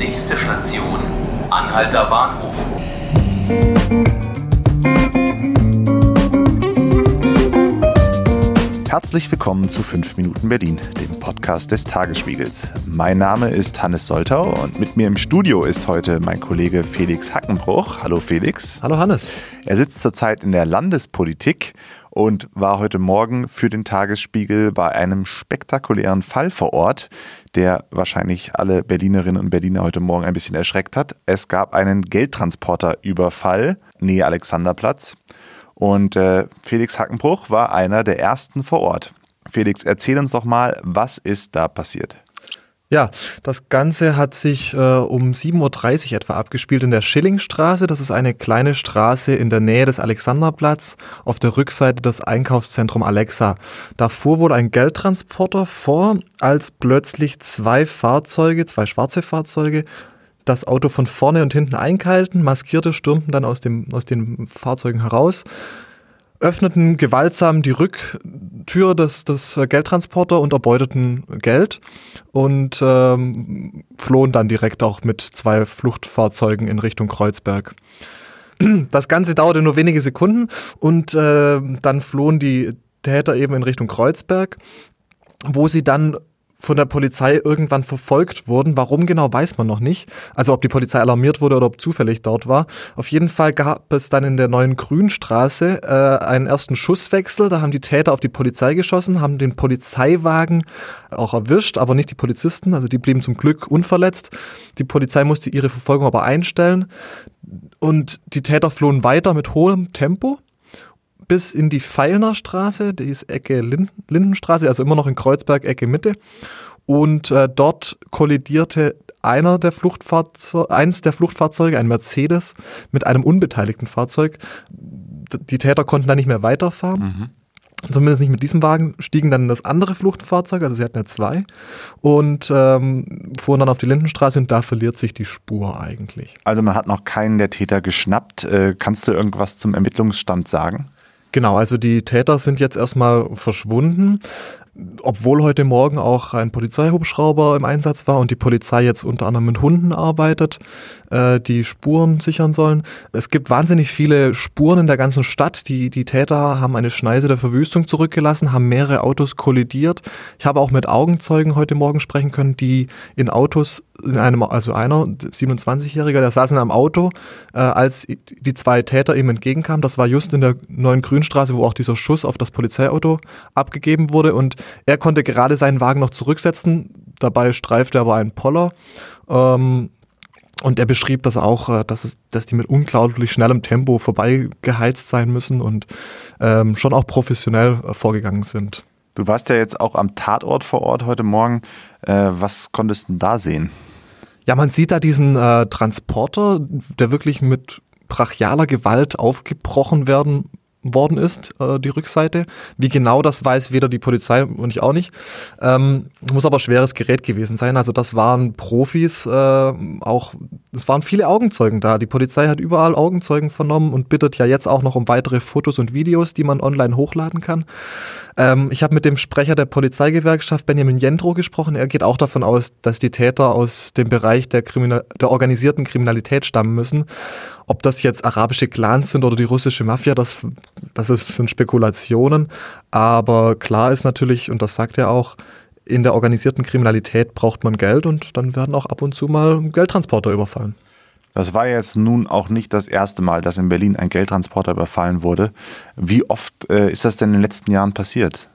Nächste Station, Anhalter Bahnhof. Herzlich willkommen zu 5 Minuten Berlin, dem Podcast des Tagesspiegels. Mein Name ist Hannes Soltau und mit mir im Studio ist heute mein Kollege Felix Hackenbruch. Hallo Felix. Hallo Hannes. Er sitzt zurzeit in der Landespolitik und war heute Morgen für den Tagesspiegel bei einem spektakulären Fall vor Ort, der wahrscheinlich alle Berlinerinnen und Berliner heute Morgen ein bisschen erschreckt hat. Es gab einen Geldtransporterüberfall, Nähe Alexanderplatz. Und äh, Felix Hackenbruch war einer der ersten vor Ort. Felix, erzähl uns doch mal, was ist da passiert? Ja, das Ganze hat sich äh, um 7.30 Uhr etwa abgespielt in der Schillingstraße. Das ist eine kleine Straße in der Nähe des Alexanderplatz auf der Rückseite des Einkaufszentrum Alexa. Da fuhr wohl ein Geldtransporter vor, als plötzlich zwei Fahrzeuge, zwei schwarze Fahrzeuge, das Auto von vorne und hinten einkalten, Maskierte stürmten dann aus, dem, aus den Fahrzeugen heraus, öffneten gewaltsam die Rücktür des, des Geldtransporter und erbeuteten Geld und ähm, flohen dann direkt auch mit zwei Fluchtfahrzeugen in Richtung Kreuzberg. Das Ganze dauerte nur wenige Sekunden und äh, dann flohen die Täter eben in Richtung Kreuzberg, wo sie dann von der Polizei irgendwann verfolgt wurden. Warum genau, weiß man noch nicht. Also ob die Polizei alarmiert wurde oder ob zufällig dort war. Auf jeden Fall gab es dann in der neuen Grünstraße äh, einen ersten Schusswechsel. Da haben die Täter auf die Polizei geschossen, haben den Polizeiwagen auch erwischt, aber nicht die Polizisten. Also die blieben zum Glück unverletzt. Die Polizei musste ihre Verfolgung aber einstellen. Und die Täter flohen weiter mit hohem Tempo bis in die Feilner Straße, die ist Ecke Lindenstraße, also immer noch in Kreuzberg, Ecke Mitte. Und äh, dort kollidierte einer der Fluchtfahrzeuge, eins der Fluchtfahrzeuge, ein Mercedes, mit einem unbeteiligten Fahrzeug. Die Täter konnten da nicht mehr weiterfahren. Mhm. Zumindest nicht mit diesem Wagen, stiegen dann in das andere Fluchtfahrzeug, also sie hatten ja zwei, und ähm, fuhren dann auf die Lindenstraße und da verliert sich die Spur eigentlich. Also man hat noch keinen der Täter geschnappt. Äh, kannst du irgendwas zum Ermittlungsstand sagen? Genau, also die Täter sind jetzt erstmal verschwunden obwohl heute Morgen auch ein Polizeihubschrauber im Einsatz war und die Polizei jetzt unter anderem mit Hunden arbeitet, äh, die Spuren sichern sollen. Es gibt wahnsinnig viele Spuren in der ganzen Stadt. Die, die Täter haben eine Schneise der Verwüstung zurückgelassen, haben mehrere Autos kollidiert. Ich habe auch mit Augenzeugen heute Morgen sprechen können, die in Autos, in einem, also einer, 27-Jähriger, der saß in einem Auto, äh, als die zwei Täter ihm entgegenkamen. Das war just in der neuen Grünstraße, wo auch dieser Schuss auf das Polizeiauto abgegeben wurde und er konnte gerade seinen Wagen noch zurücksetzen, dabei streifte aber ein Poller. Ähm, und er beschrieb das auch, äh, dass, es, dass die mit unglaublich schnellem Tempo vorbeigeheizt sein müssen und ähm, schon auch professionell äh, vorgegangen sind. Du warst ja jetzt auch am Tatort vor Ort heute Morgen. Äh, was konntest du da sehen? Ja, man sieht da diesen äh, Transporter, der wirklich mit brachialer Gewalt aufgebrochen werden worden ist, äh, die Rückseite. Wie genau das weiß weder die Polizei und ich auch nicht. Ähm, muss aber schweres Gerät gewesen sein. Also das waren Profis, äh, auch es waren viele Augenzeugen da. Die Polizei hat überall Augenzeugen vernommen und bittet ja jetzt auch noch um weitere Fotos und Videos, die man online hochladen kann. Ähm, ich habe mit dem Sprecher der Polizeigewerkschaft Benjamin Jendro gesprochen. Er geht auch davon aus, dass die Täter aus dem Bereich der, Kriminal der organisierten Kriminalität stammen müssen. Ob das jetzt arabische Clans sind oder die russische Mafia, das, das sind Spekulationen. Aber klar ist natürlich, und das sagt er auch, in der organisierten Kriminalität braucht man Geld und dann werden auch ab und zu mal Geldtransporter überfallen. Das war jetzt nun auch nicht das erste Mal, dass in Berlin ein Geldtransporter überfallen wurde. Wie oft äh, ist das denn in den letzten Jahren passiert?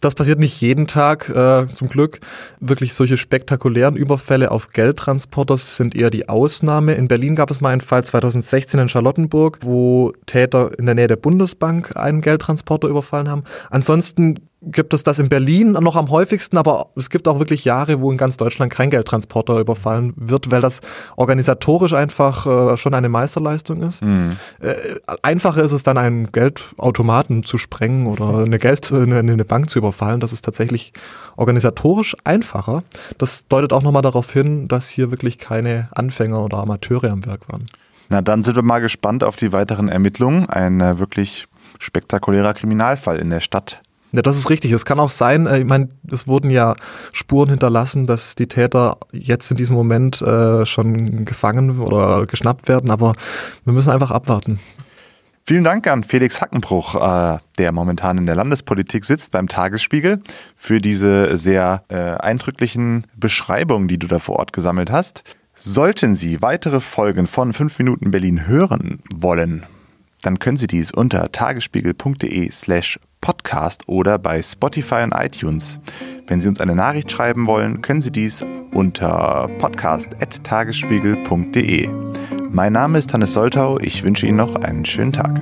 Das passiert nicht jeden Tag, äh, zum Glück. Wirklich solche spektakulären Überfälle auf Geldtransporter sind eher die Ausnahme. In Berlin gab es mal einen Fall 2016 in Charlottenburg, wo Täter in der Nähe der Bundesbank einen Geldtransporter überfallen haben. Ansonsten gibt es das in Berlin noch am häufigsten, aber es gibt auch wirklich Jahre, wo in ganz Deutschland kein Geldtransporter überfallen wird, weil das organisatorisch einfach äh, schon eine Meisterleistung ist. Mhm. Äh, einfacher ist es dann, einen Geldautomaten zu sprengen oder eine, Geld, eine, eine Bank zu überfallen. Das ist tatsächlich organisatorisch einfacher. Das deutet auch nochmal darauf hin, dass hier wirklich keine Anfänger oder Amateure am Werk waren. Na, dann sind wir mal gespannt auf die weiteren Ermittlungen. Ein äh, wirklich spektakulärer Kriminalfall in der Stadt Ja, das ist richtig. Es kann auch sein, äh, ich meine, es wurden ja Spuren hinterlassen, dass die Täter jetzt in diesem Moment äh, schon gefangen oder geschnappt werden, aber wir müssen einfach abwarten. Vielen Dank an Felix Hackenbruch, äh, der momentan in der Landespolitik sitzt beim Tagesspiegel, für diese sehr äh, eindrücklichen Beschreibungen, die du da vor Ort gesammelt hast. Sollten Sie weitere Folgen von 5 Minuten Berlin hören wollen, dann können Sie dies unter tagesspiegel.de slash podcast oder bei Spotify und iTunes. Wenn Sie uns eine Nachricht schreiben wollen, können Sie dies unter podcast.tagesspiegel.de. Mein Name ist Hannes Soltau. Ich wünsche Ihnen noch einen schönen Tag.